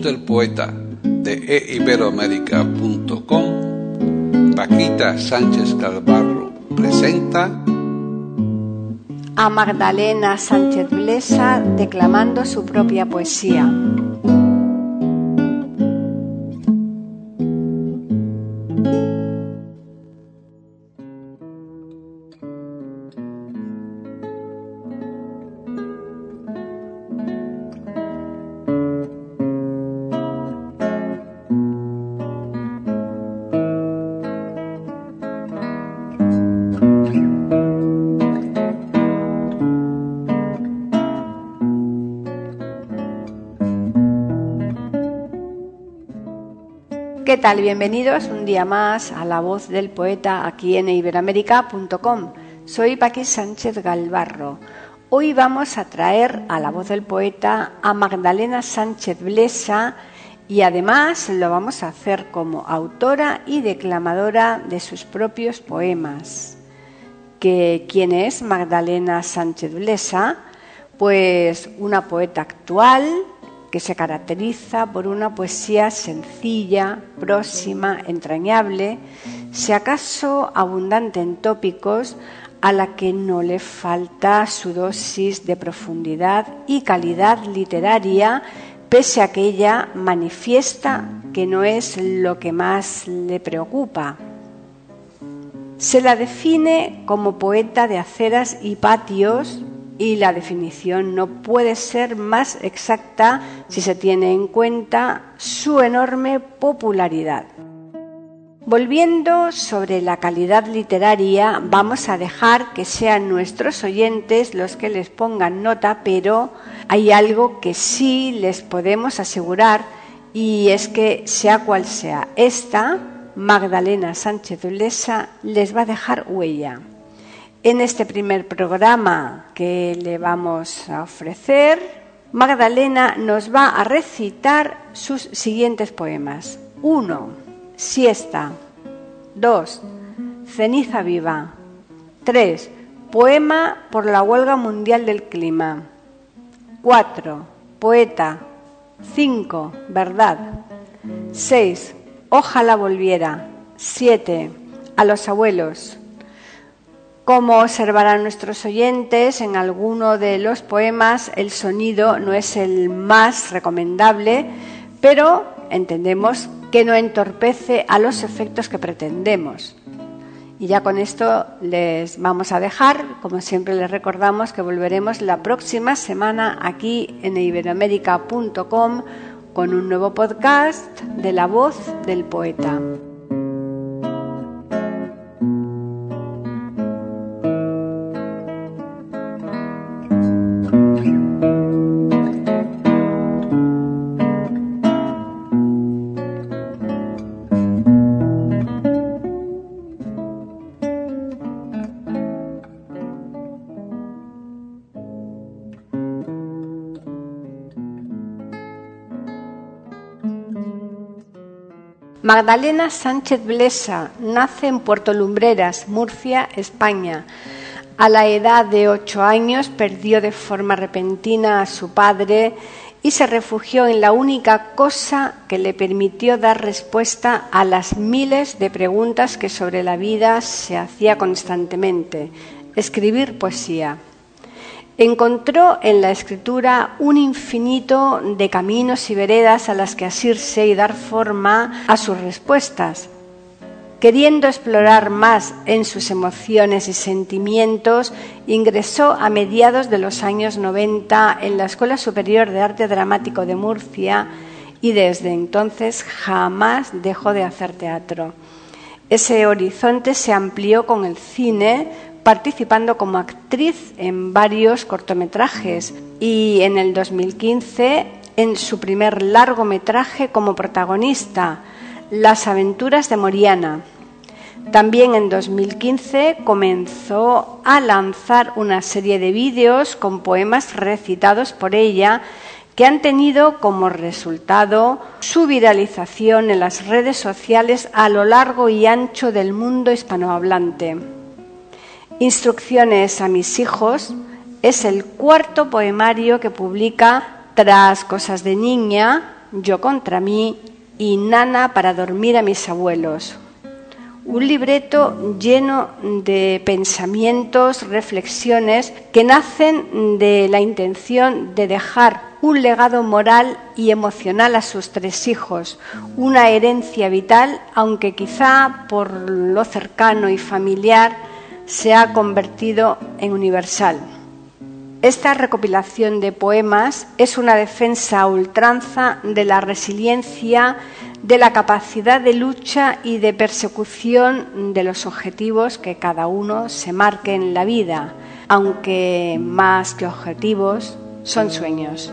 Del poeta de eiberoamérica.com, Paquita Sánchez Calvarro presenta a Magdalena Sánchez Blesa declamando su propia poesía. Bienvenidos un día más a La Voz del Poeta aquí en iberoamérica.com. Soy Paqui Sánchez Galvarro. Hoy vamos a traer a La Voz del Poeta a Magdalena Sánchez Blesa y además lo vamos a hacer como autora y declamadora de sus propios poemas. ¿Que, ¿Quién es Magdalena Sánchez Blesa? Pues una poeta actual, que se caracteriza por una poesía sencilla, próxima, entrañable, si acaso abundante en tópicos, a la que no le falta su dosis de profundidad y calidad literaria, pese a que ella manifiesta que no es lo que más le preocupa. Se la define como poeta de aceras y patios, y la definición no puede ser más exacta si se tiene en cuenta su enorme popularidad. Volviendo sobre la calidad literaria, vamos a dejar que sean nuestros oyentes los que les pongan nota, pero hay algo que sí les podemos asegurar y es que sea cual sea esta, Magdalena Sánchez Ulesa les va a dejar huella. En este primer programa que le vamos a ofrecer, Magdalena nos va a recitar sus siguientes poemas. 1. Siesta. 2. Ceniza viva. 3. Poema por la huelga mundial del clima. 4. Poeta. 5. Verdad. 6. Ojalá volviera. 7. A los abuelos. Como observarán nuestros oyentes, en alguno de los poemas el sonido no es el más recomendable, pero entendemos que no entorpece a los efectos que pretendemos. Y ya con esto les vamos a dejar. Como siempre les recordamos que volveremos la próxima semana aquí en iberoamérica.com con un nuevo podcast de la voz del poeta. Magdalena Sánchez Blesa nace en Puerto Lumbreras, Murcia, España. A la edad de ocho años perdió de forma repentina a su padre y se refugió en la única cosa que le permitió dar respuesta a las miles de preguntas que sobre la vida se hacía constantemente, escribir poesía. Encontró en la escritura un infinito de caminos y veredas a las que asirse y dar forma a sus respuestas. Queriendo explorar más en sus emociones y sentimientos, ingresó a mediados de los años 90 en la Escuela Superior de Arte Dramático de Murcia y desde entonces jamás dejó de hacer teatro. Ese horizonte se amplió con el cine, participando como actriz en varios cortometrajes y en el 2015 en su primer largometraje como protagonista, Las aventuras de Moriana. También en 2015 comenzó a lanzar una serie de vídeos con poemas recitados por ella que han tenido como resultado su viralización en las redes sociales a lo largo y ancho del mundo hispanohablante. Instrucciones a mis hijos es el cuarto poemario que publica tras Cosas de Niña, Yo contra mí y Nana para dormir a mis abuelos. Un libreto lleno de pensamientos, reflexiones que nacen de la intención de dejar un legado moral y emocional a sus tres hijos, una herencia vital, aunque quizá por lo cercano y familiar se ha convertido en universal. Esta recopilación de poemas es una defensa a ultranza de la resiliencia, de la capacidad de lucha y de persecución de los objetivos que cada uno se marque en la vida, aunque más que objetivos son sueños.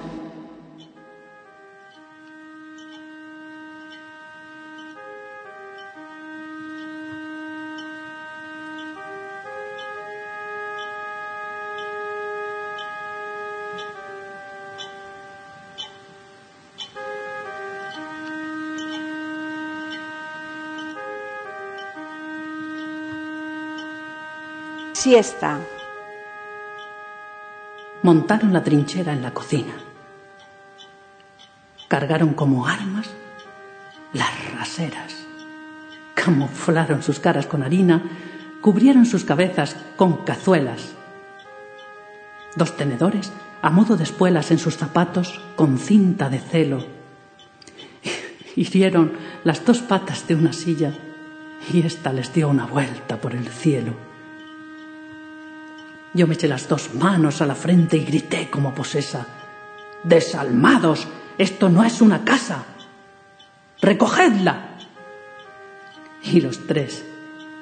Siesta. Montaron la trinchera en la cocina. Cargaron como armas las raseras. Camuflaron sus caras con harina, cubrieron sus cabezas con cazuelas. Dos tenedores a modo de espuelas en sus zapatos con cinta de celo. Hirieron las dos patas de una silla y ésta les dio una vuelta por el cielo. Yo me eché las dos manos a la frente y grité como posesa. Desalmados, esto no es una casa. Recogedla. Y los tres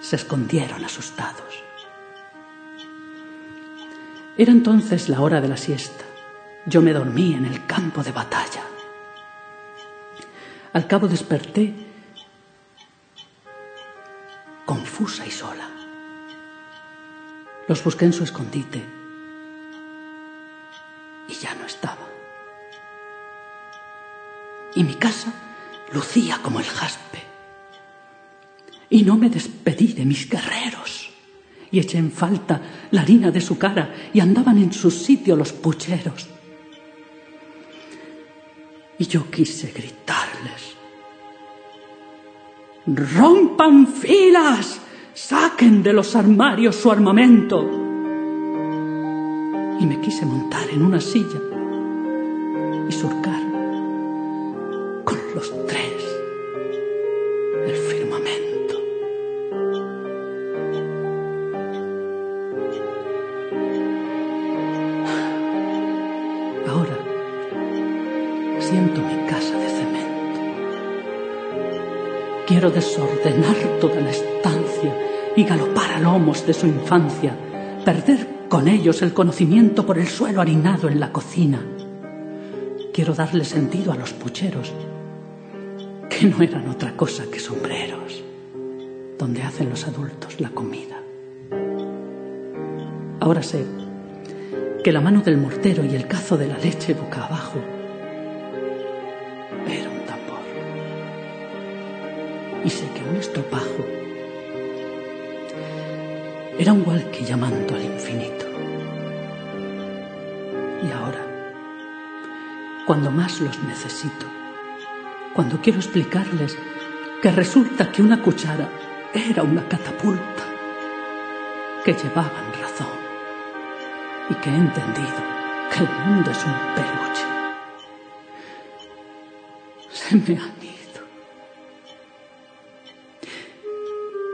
se escondieron asustados. Era entonces la hora de la siesta. Yo me dormí en el campo de batalla. Al cabo desperté confusa y sola. Los busqué en su escondite y ya no estaba. Y mi casa lucía como el jaspe. Y no me despedí de mis guerreros. Y eché en falta la harina de su cara y andaban en su sitio los pucheros. Y yo quise gritarles. ¡Rompan filas! Saquen de los armarios su armamento. Y me quise montar en una silla y surcar con los tres el firmamento. Ahora siento mi casa de cemento. Quiero desordenar toda la estancia y galopar a lomos de su infancia, perder con ellos el conocimiento por el suelo harinado en la cocina. Quiero darle sentido a los pucheros, que no eran otra cosa que sombreros, donde hacen los adultos la comida. Ahora sé que la mano del mortero y el cazo de la leche boca abajo los necesito, cuando quiero explicarles que resulta que una cuchara era una catapulta, que llevaban razón y que he entendido que el mundo es un peluche. Se me han ido.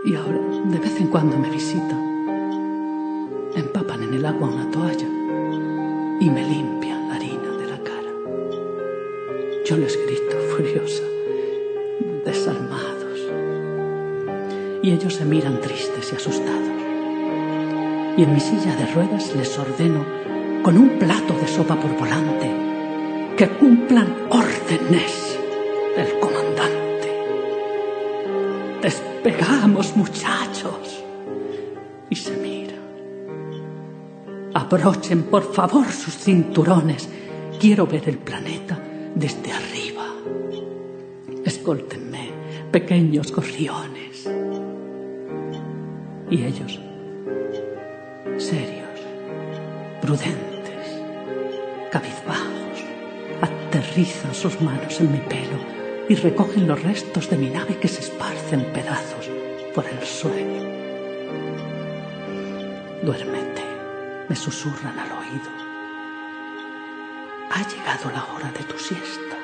Y ahora, de vez en cuando me visitan, empapan en el agua una toalla y me limpian Yo les grito furiosa, desalmados. Y ellos se miran tristes y asustados. Y en mi silla de ruedas les ordeno con un plato de sopa por volante que cumplan órdenes del comandante. Despegamos, muchachos. Y se miran. Abrochen, por favor, sus cinturones. Quiero ver el planeta Escóltenme, pequeños gorriones. Y ellos, serios, prudentes, cabizbajos, aterrizan sus manos en mi pelo y recogen los restos de mi nave que se esparcen pedazos por el suelo. Duérmete, me susurran al oído. Ha llegado la hora de tu siesta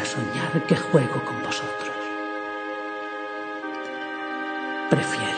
para soñar que juego con vosotros. Prefiero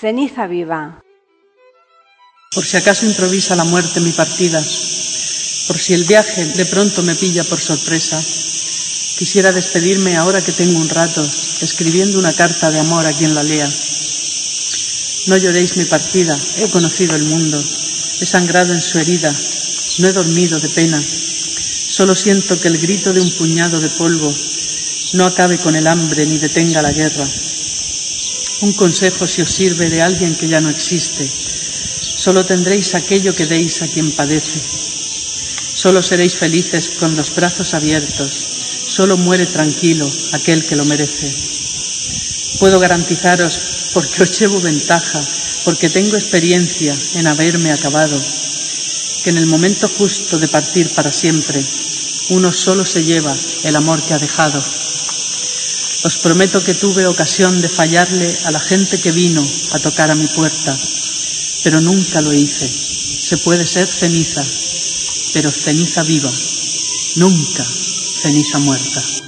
Ceniza viva. Por si acaso improvisa la muerte mi partida, por si el viaje de pronto me pilla por sorpresa, quisiera despedirme ahora que tengo un rato, escribiendo una carta de amor a quien la lea. No lloréis mi partida, he conocido el mundo, he sangrado en su herida, no he dormido de pena, solo siento que el grito de un puñado de polvo no acabe con el hambre ni detenga la guerra. Un consejo si os sirve de alguien que ya no existe. Solo tendréis aquello que deis a quien padece. Solo seréis felices con los brazos abiertos. Solo muere tranquilo aquel que lo merece. Puedo garantizaros, porque os llevo ventaja, porque tengo experiencia en haberme acabado, que en el momento justo de partir para siempre, uno solo se lleva el amor que ha dejado. Os prometo que tuve ocasión de fallarle a la gente que vino a tocar a mi puerta, pero nunca lo hice. Se puede ser ceniza, pero ceniza viva, nunca ceniza muerta.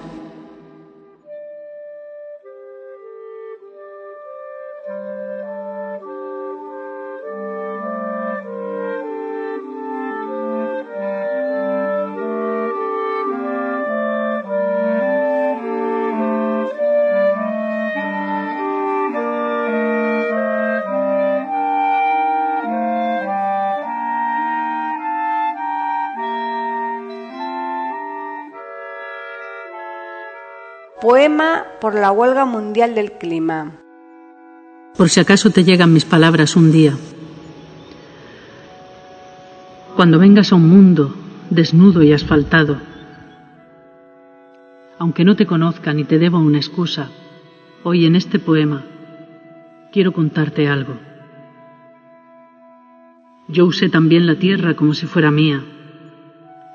Poema por la huelga mundial del clima. Por si acaso te llegan mis palabras un día. Cuando vengas a un mundo desnudo y asfaltado, aunque no te conozca ni te deba una excusa, hoy en este poema quiero contarte algo. Yo usé también la tierra como si fuera mía.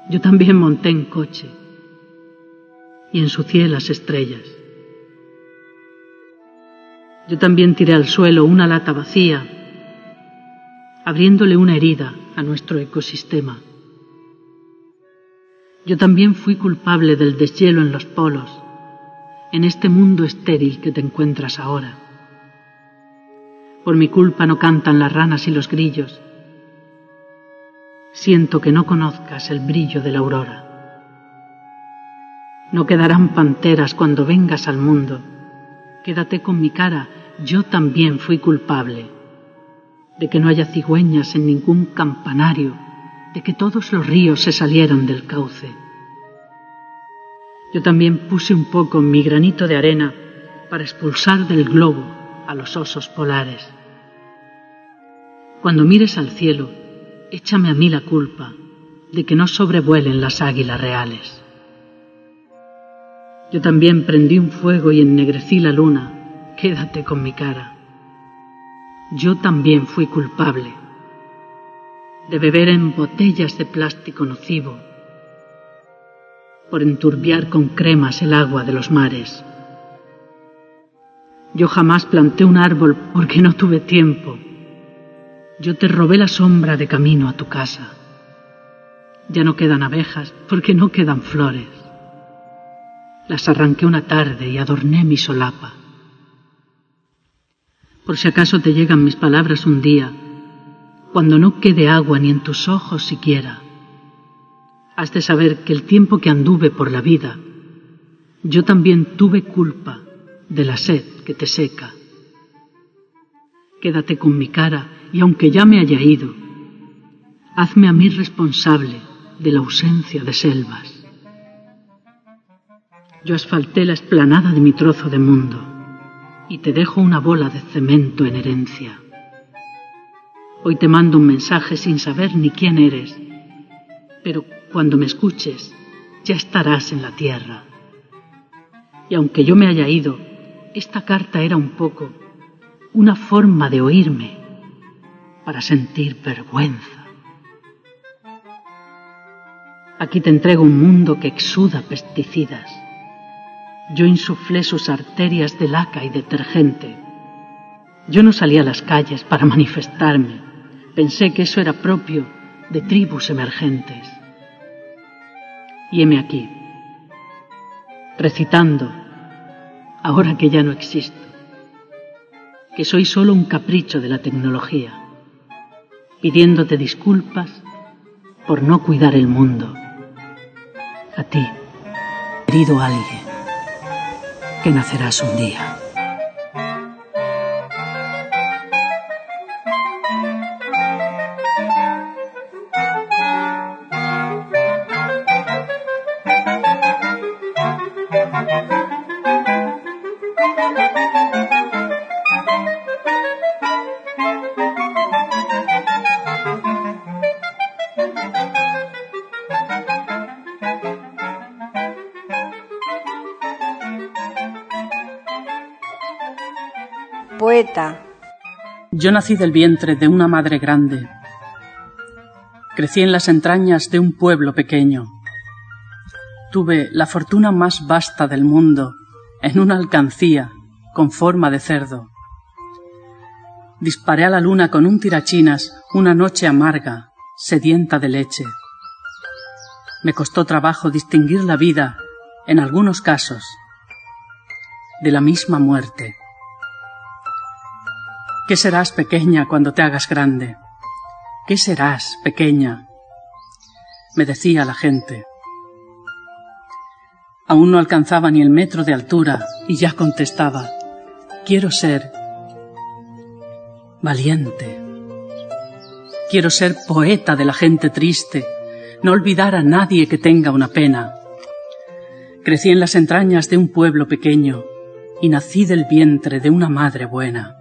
Yo también monté en coche y ensucié las estrellas. Yo también tiré al suelo una lata vacía, abriéndole una herida a nuestro ecosistema. Yo también fui culpable del deshielo en los polos, en este mundo estéril que te encuentras ahora. Por mi culpa no cantan las ranas y los grillos. Siento que no conozcas el brillo de la aurora. No quedarán panteras cuando vengas al mundo. Quédate con mi cara, yo también fui culpable. De que no haya cigüeñas en ningún campanario, de que todos los ríos se salieran del cauce. Yo también puse un poco mi granito de arena para expulsar del globo a los osos polares. Cuando mires al cielo, échame a mí la culpa de que no sobrevuelen las águilas reales. Yo también prendí un fuego y ennegrecí la luna. Quédate con mi cara. Yo también fui culpable de beber en botellas de plástico nocivo, por enturbiar con cremas el agua de los mares. Yo jamás planté un árbol porque no tuve tiempo. Yo te robé la sombra de camino a tu casa. Ya no quedan abejas porque no quedan flores. Las arranqué una tarde y adorné mi solapa. Por si acaso te llegan mis palabras un día, cuando no quede agua ni en tus ojos siquiera, has de saber que el tiempo que anduve por la vida, yo también tuve culpa de la sed que te seca. Quédate con mi cara y aunque ya me haya ido, hazme a mí responsable de la ausencia de selvas. Yo asfalté la esplanada de mi trozo de mundo y te dejo una bola de cemento en herencia. Hoy te mando un mensaje sin saber ni quién eres, pero cuando me escuches ya estarás en la tierra. Y aunque yo me haya ido, esta carta era un poco una forma de oírme para sentir vergüenza. Aquí te entrego un mundo que exuda pesticidas yo insuflé sus arterias de laca y detergente. Yo no salí a las calles para manifestarme. Pensé que eso era propio de tribus emergentes. Y heme aquí, recitando, ahora que ya no existo, que soy solo un capricho de la tecnología, pidiéndote disculpas por no cuidar el mundo. A ti, querido alguien que nacerás un día. Yo nací del vientre de una madre grande. Crecí en las entrañas de un pueblo pequeño. Tuve la fortuna más vasta del mundo en una alcancía con forma de cerdo. Disparé a la luna con un tirachinas una noche amarga, sedienta de leche. Me costó trabajo distinguir la vida, en algunos casos, de la misma muerte. ¿Qué serás pequeña cuando te hagas grande? ¿Qué serás pequeña? Me decía la gente. Aún no alcanzaba ni el metro de altura y ya contestaba, quiero ser valiente. Quiero ser poeta de la gente triste, no olvidar a nadie que tenga una pena. Crecí en las entrañas de un pueblo pequeño y nací del vientre de una madre buena.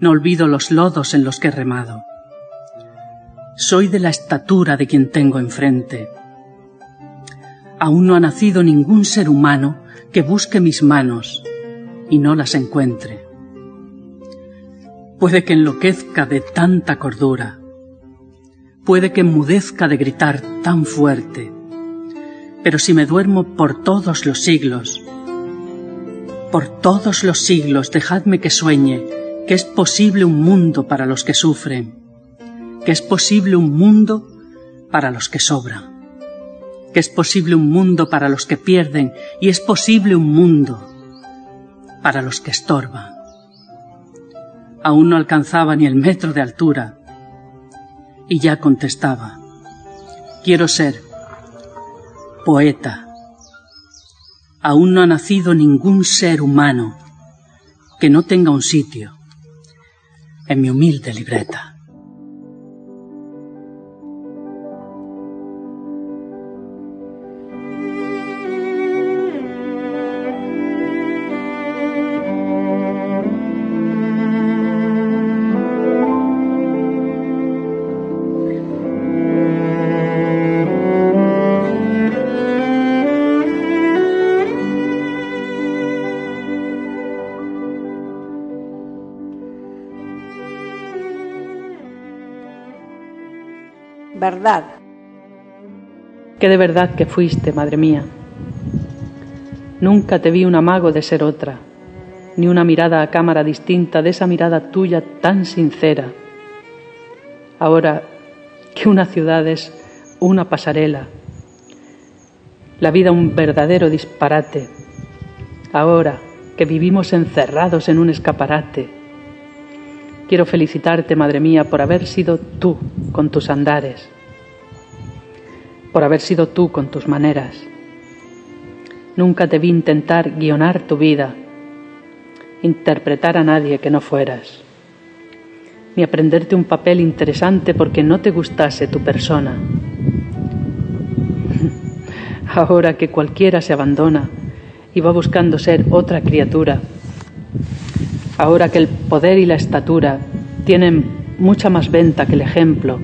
No olvido los lodos en los que he remado. soy de la estatura de quien tengo enfrente. Aún no ha nacido ningún ser humano que busque mis manos y no las encuentre. Puede que enloquezca de tanta cordura, puede que enmudezca de gritar tan fuerte, pero si me duermo por todos los siglos, por todos los siglos dejadme que sueñe que es posible un mundo para los que sufren, que es posible un mundo para los que sobran, que es posible un mundo para los que pierden y es posible un mundo para los que estorban. Aún no alcanzaba ni el metro de altura y ya contestaba, quiero ser poeta. Aún no ha nacido ningún ser humano que no tenga un sitio en mi humilde libreta. Verdad. Qué de verdad que fuiste, madre mía. Nunca te vi un amago de ser otra, ni una mirada a cámara distinta de esa mirada tuya tan sincera. Ahora que una ciudad es una pasarela, la vida un verdadero disparate. Ahora que vivimos encerrados en un escaparate, quiero felicitarte, madre mía, por haber sido tú con tus andares, por haber sido tú con tus maneras. Nunca te vi intentar guionar tu vida, interpretar a nadie que no fueras, ni aprenderte un papel interesante porque no te gustase tu persona. Ahora que cualquiera se abandona y va buscando ser otra criatura, ahora que el poder y la estatura tienen mucha más venta que el ejemplo,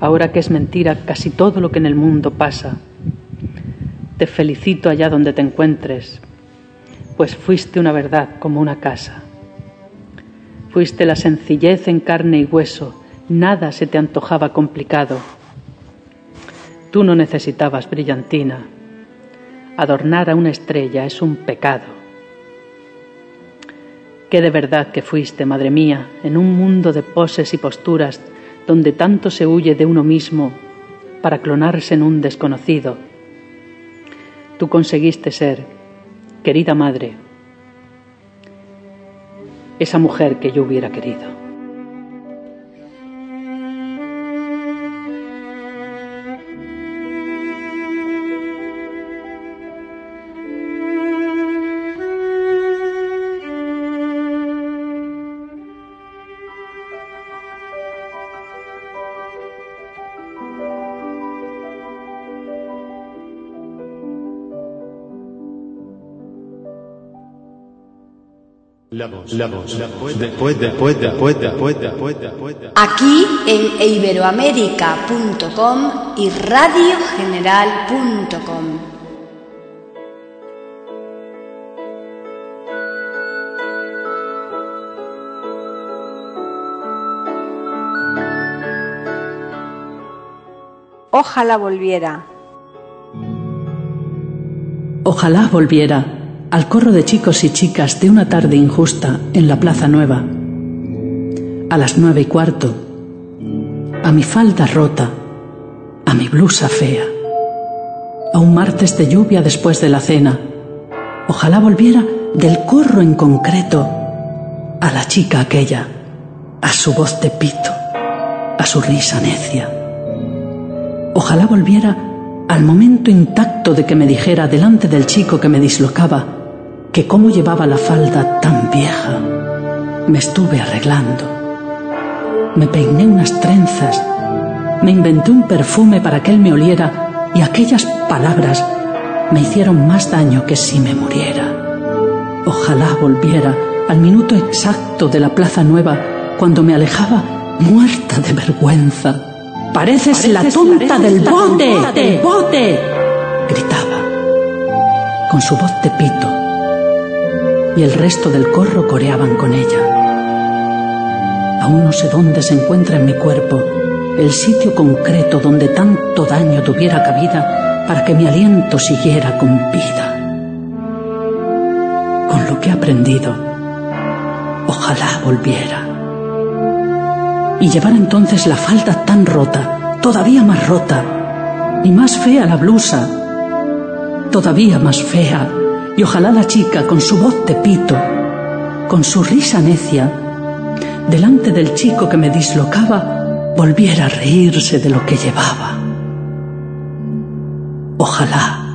ahora que es mentira casi todo lo que en el mundo pasa. Te felicito allá donde te encuentres, pues fuiste una verdad como una casa. Fuiste la sencillez en carne y hueso, nada se te antojaba complicado. Tú no necesitabas brillantina. Adornar a una estrella es un pecado. Qué de verdad que fuiste, madre mía, en un mundo de poses y posturas donde tanto se huye de uno mismo para clonarse en un desconocido. Tú conseguiste ser, querida madre, esa mujer que yo hubiera querido. Aquí en iberoamérica.com y radiogeneral.com. Ojalá volviera. Ojalá volviera al corro de chicos y chicas de una tarde injusta en la Plaza Nueva. A las nueve y cuarto, a mi falda rota, a mi blusa fea, a un martes de lluvia después de la cena. Ojalá volviera del corro en concreto a la chica aquella, a su voz de pito, a su risa necia. Ojalá volviera al momento intacto de que me dijera delante del chico que me dislocaba, que cómo llevaba la falda tan vieja. Me estuve arreglando. Me peiné unas trenzas. Me inventé un perfume para que él me oliera y aquellas palabras me hicieron más daño que si me muriera. Ojalá volviera al minuto exacto de la Plaza Nueva cuando me alejaba muerta de vergüenza Pareces, la tonta del bote, del bote. Gritaba, con su voz de pito. Y el resto del corro coreaban con ella. Aún no sé dónde se encuentra en mi cuerpo el sitio concreto donde tanto daño tuviera cabida para que mi aliento siguiera con vida. Con lo que he aprendido, ojalá volviera. Y llevar entonces la falda tan rota, todavía más rota, y más fea la blusa, todavía más fea, y ojalá la chica con su voz de pito, con su risa necia, delante del chico que me dislocaba, volviera a reírse de lo que llevaba. Ojalá.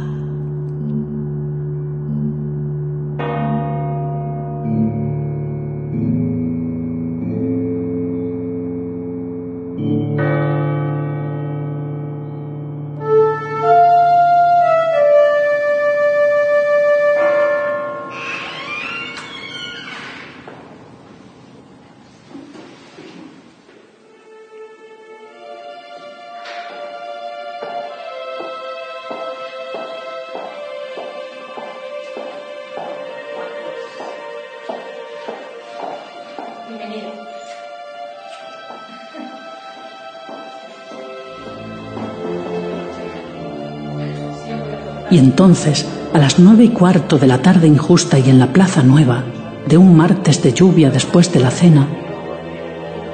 Y entonces, a las nueve y cuarto de la tarde injusta y en la Plaza Nueva, de un martes de lluvia después de la cena,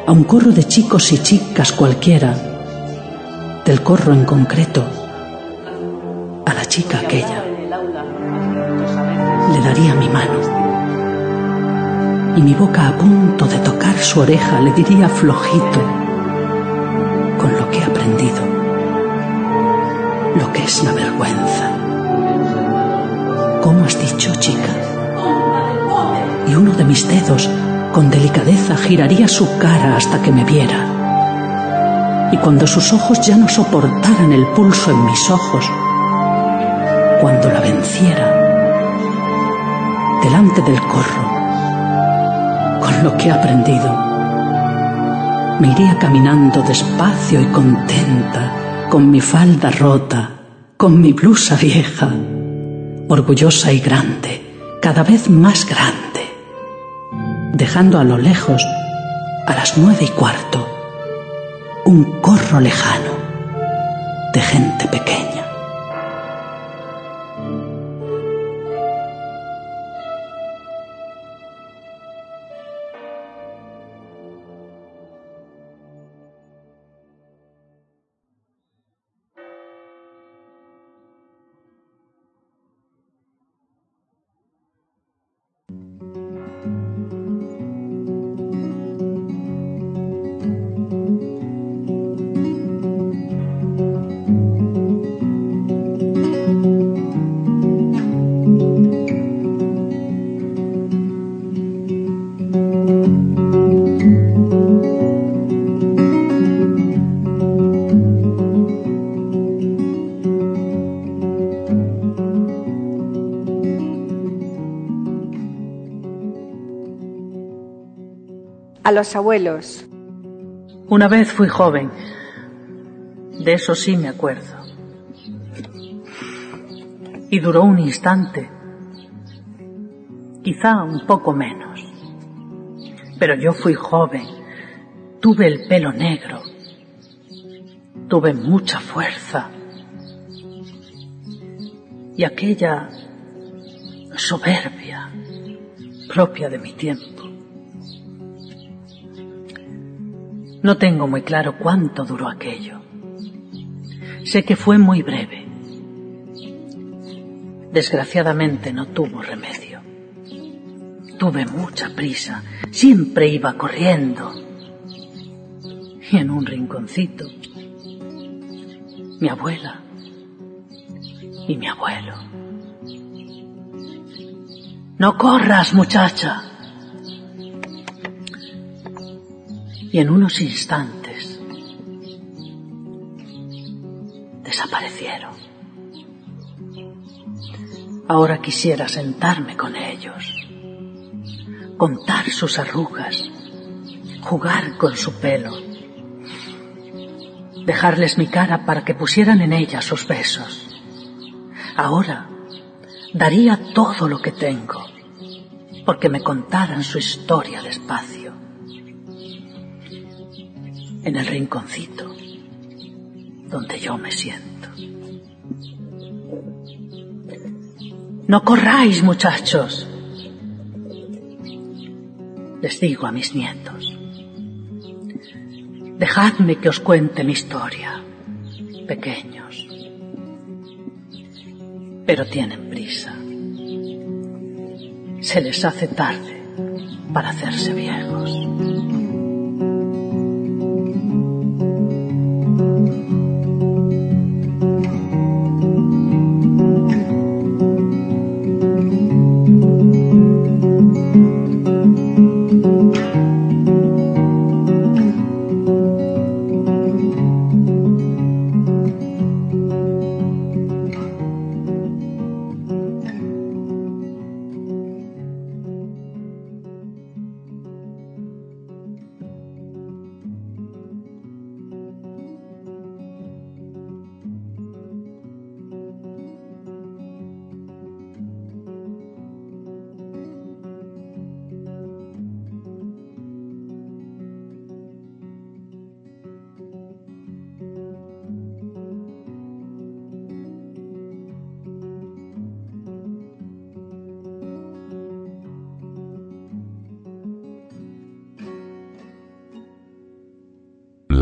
a un corro de chicos y chicas cualquiera, del corro en concreto, a la chica aquella, le daría mi mano. Y mi boca a punto de tocar su oreja le diría flojito, con lo que he aprendido, lo que es la vergüenza. ¿Cómo has dicho, chica? Y uno de mis dedos, con delicadeza, giraría su cara hasta que me viera. Y cuando sus ojos ya no soportaran el pulso en mis ojos, cuando la venciera, delante del corro, con lo que he aprendido, me iría caminando despacio y contenta, con mi falda rota, con mi blusa vieja, orgullosa y grande, cada vez más grande, dejando a lo lejos, a las nueve y cuarto, un corro lejano de gente pequeña. A los abuelos. Una vez fui joven, de eso sí me acuerdo. Y duró un instante, quizá un poco menos. Pero yo fui joven, tuve el pelo negro, tuve mucha fuerza y aquella soberbia propia de mi tiempo. No tengo muy claro cuánto duró aquello. Sé que fue muy breve. Desgraciadamente no tuvo remedio. Tuve mucha prisa, siempre iba corriendo. Y en un rinconcito, mi abuela y mi abuelo. No corras, muchacha. Y en unos instantes desaparecieron. Ahora quisiera sentarme con ellos, contar sus arrugas, jugar con su pelo, dejarles mi cara para que pusieran en ella sus besos. Ahora daría todo lo que tengo porque me contaran su historia despacio. En el rinconcito donde yo me siento. No corráis, muchachos, les digo a mis nietos. Dejadme que os cuente mi historia, pequeños. Pero tienen prisa. Se les hace tarde para hacerse viejos.